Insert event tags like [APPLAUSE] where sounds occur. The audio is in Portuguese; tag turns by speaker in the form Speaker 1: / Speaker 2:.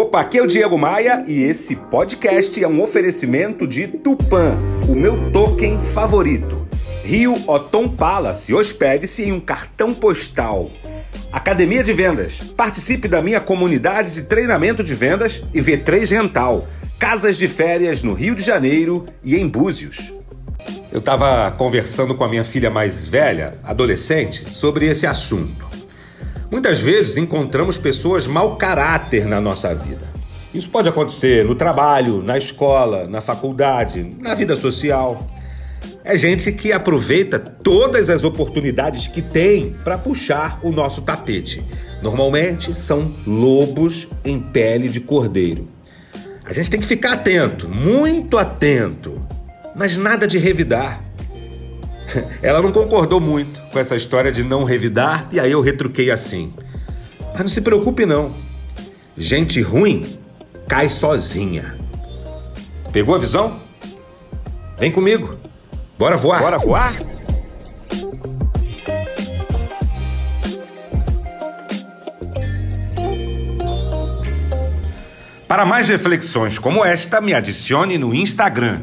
Speaker 1: Opa, aqui é o Diego Maia e esse podcast é um oferecimento de Tupan, o meu token favorito. Rio Otom Palace, hospede-se em um cartão postal. Academia de Vendas, participe da minha comunidade de treinamento de vendas e V3 Rental, casas de férias no Rio de Janeiro e em Búzios. Eu estava conversando com a minha filha mais velha, adolescente, sobre esse assunto. Muitas vezes encontramos pessoas mau caráter na nossa vida. Isso pode acontecer no trabalho, na escola, na faculdade, na vida social. É gente que aproveita todas as oportunidades que tem para puxar o nosso tapete. Normalmente são lobos em pele de cordeiro. A gente tem que ficar atento, muito atento, mas nada de revidar. [LAUGHS] Ela não concordou muito com essa história de não revidar e aí eu retruquei assim. Mas não se preocupe não. Gente ruim cai sozinha. Pegou a visão? Vem comigo. Bora voar.
Speaker 2: Bora voar?
Speaker 1: Para mais reflexões como esta, me adicione no Instagram